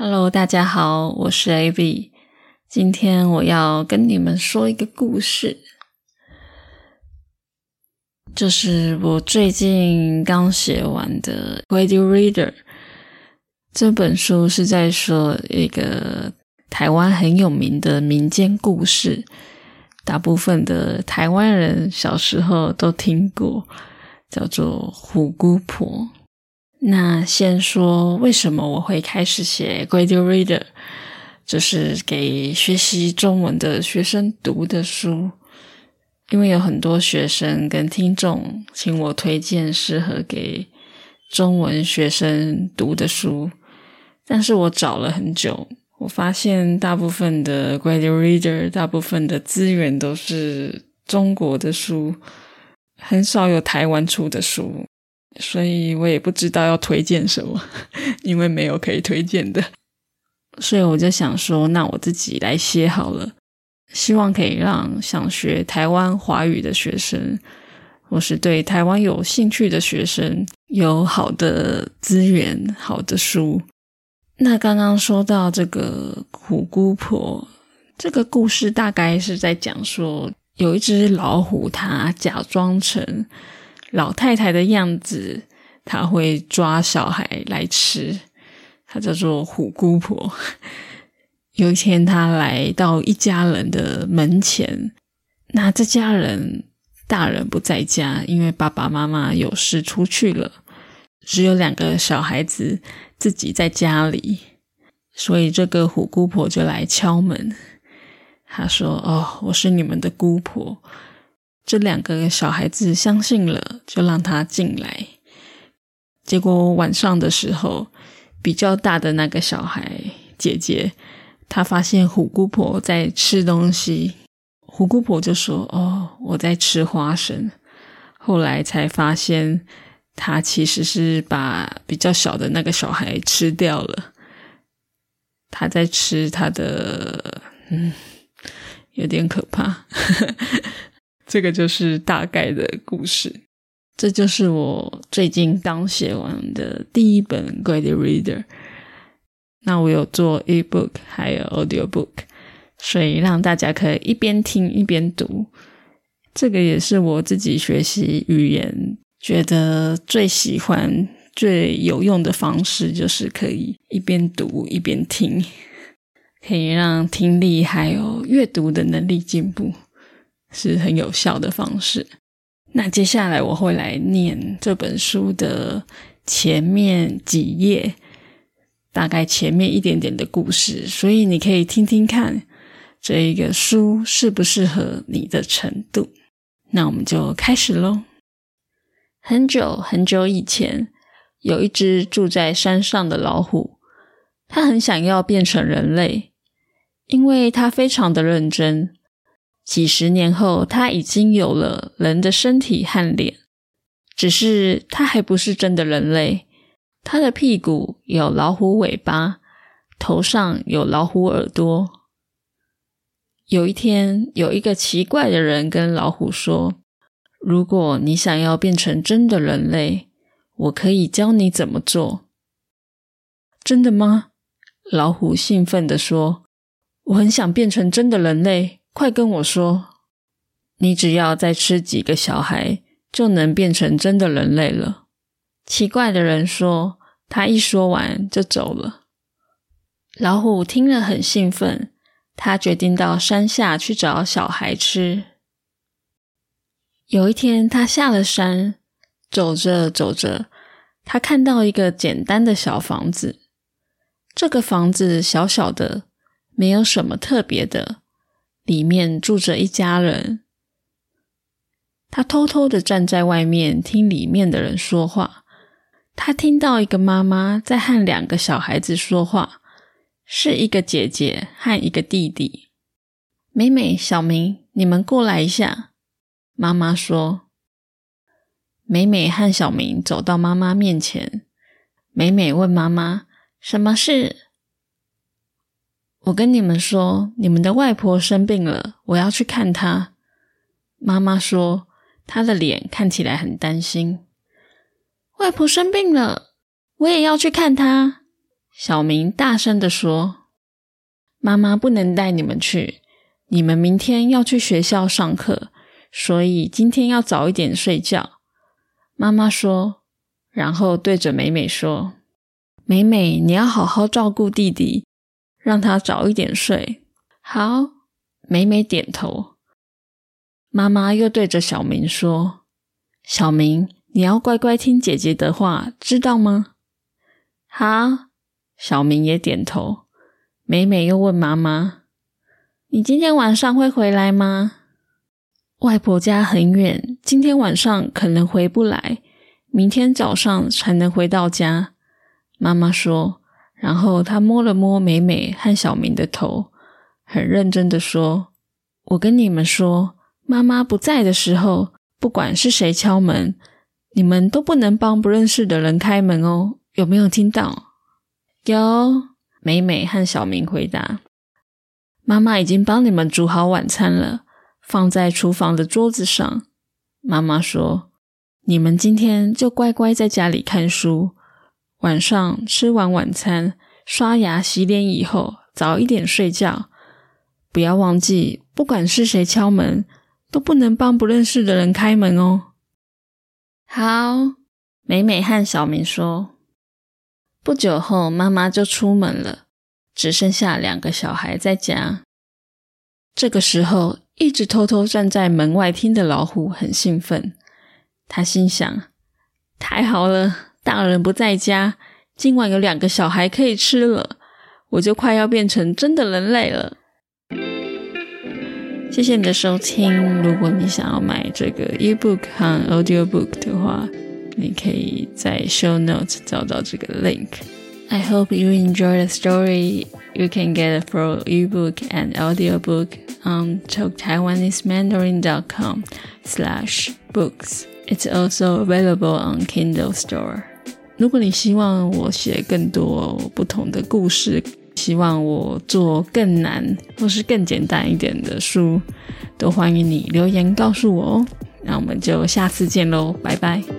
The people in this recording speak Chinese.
Hello，大家好，我是 AB。今天我要跟你们说一个故事，这是我最近刚写完的《Radio Reader》这本书，是在说一个台湾很有名的民间故事，大部分的台湾人小时候都听过，叫做虎姑婆。那先说为什么我会开始写 Radio Reader，就是给学习中文的学生读的书，因为有很多学生跟听众请我推荐适合给中文学生读的书，但是我找了很久，我发现大部分的 Radio Reader，大部分的资源都是中国的书，很少有台湾出的书。所以我也不知道要推荐什么，因为没有可以推荐的，所以我就想说，那我自己来写好了，希望可以让想学台湾华语的学生，或是对台湾有兴趣的学生，有好的资源、好的书。那刚刚说到这个虎姑婆，这个故事大概是在讲说，有一只老虎，它假装成。老太太的样子，她会抓小孩来吃，她叫做虎姑婆。有一天，她来到一家人的门前，那这家人大人不在家，因为爸爸妈妈有事出去了，只有两个小孩子自己在家里，所以这个虎姑婆就来敲门。她说：“哦，我是你们的姑婆。”这两个小孩子相信了，就让他进来。结果晚上的时候，比较大的那个小孩姐姐，她发现虎姑婆在吃东西，虎姑婆就说：“哦，我在吃花生。”后来才发现，她其实是把比较小的那个小孩吃掉了。她在吃他的，嗯，有点可怕。这个就是大概的故事，这就是我最近刚写完的第一本 Guide Reader。那我有做 eBook 还有 Audio Book，所以让大家可以一边听一边读。这个也是我自己学习语言觉得最喜欢、最有用的方式，就是可以一边读一边听，可以让听力还有阅读的能力进步。是很有效的方式。那接下来我会来念这本书的前面几页，大概前面一点点的故事，所以你可以听听看这一个书适不适合你的程度。那我们就开始喽。很久很久以前，有一只住在山上的老虎，它很想要变成人类，因为它非常的认真。几十年后，他已经有了人的身体和脸，只是他还不是真的人类。他的屁股有老虎尾巴，头上有老虎耳朵。有一天，有一个奇怪的人跟老虎说：“如果你想要变成真的人类，我可以教你怎么做。”真的吗？老虎兴奋地说：“我很想变成真的人类。”快跟我说！你只要再吃几个小孩，就能变成真的人类了。奇怪的人说，他一说完就走了。老虎听了很兴奋，他决定到山下去找小孩吃。有一天，他下了山，走着走着，他看到一个简单的小房子。这个房子小小的，没有什么特别的。里面住着一家人，他偷偷的站在外面听里面的人说话。他听到一个妈妈在和两个小孩子说话，是一个姐姐和一个弟弟。美美、小明，你们过来一下。妈妈说。美美和小明走到妈妈面前。美美问妈妈：“什么事？”我跟你们说，你们的外婆生病了，我要去看她。妈妈说，她的脸看起来很担心。外婆生病了，我也要去看她。小明大声的说：“妈妈不能带你们去，你们明天要去学校上课，所以今天要早一点睡觉。”妈妈说，然后对着美美说：“美美，你要好好照顾弟弟，让他早一点睡。”好，美美点头。妈妈又对着小明说：“小明，你要乖乖听姐姐的话，知道吗？”好，小明也点头。美美又问妈妈：“你今天晚上会回来吗？”外婆家很远，今天晚上可能回不来，明天早上才能回到家。妈妈说，然后他摸了摸美美和小明的头，很认真的说：“我跟你们说。”妈妈不在的时候，不管是谁敲门，你们都不能帮不认识的人开门哦。有没有听到？有。美美和小明回答：“妈妈已经帮你们煮好晚餐了，放在厨房的桌子上。”妈妈说：“你们今天就乖乖在家里看书，晚上吃完晚餐，刷牙洗脸以后，早一点睡觉。不要忘记，不管是谁敲门。”都不能帮不认识的人开门哦。好，美美和小明说。不久后，妈妈就出门了，只剩下两个小孩在家。这个时候，一直偷偷站在门外听的老虎很兴奋，他心想：太好了，大人不在家，今晚有两个小孩可以吃了，我就快要变成真的人类了。谢谢你的收听。如果你想要买这个 ebook 和 audiobook 的话，你可以在 show notes 找到这个 link。I hope you enjoy the story. You can get it for ebook and audiobook on talktaiwanesemandarin.com slash books. It's also available on Kindle Store. 如果你希望我写更多不同的故事，希望我做更难或是更简单一点的书，都欢迎你留言告诉我哦。那我们就下次见喽，拜拜。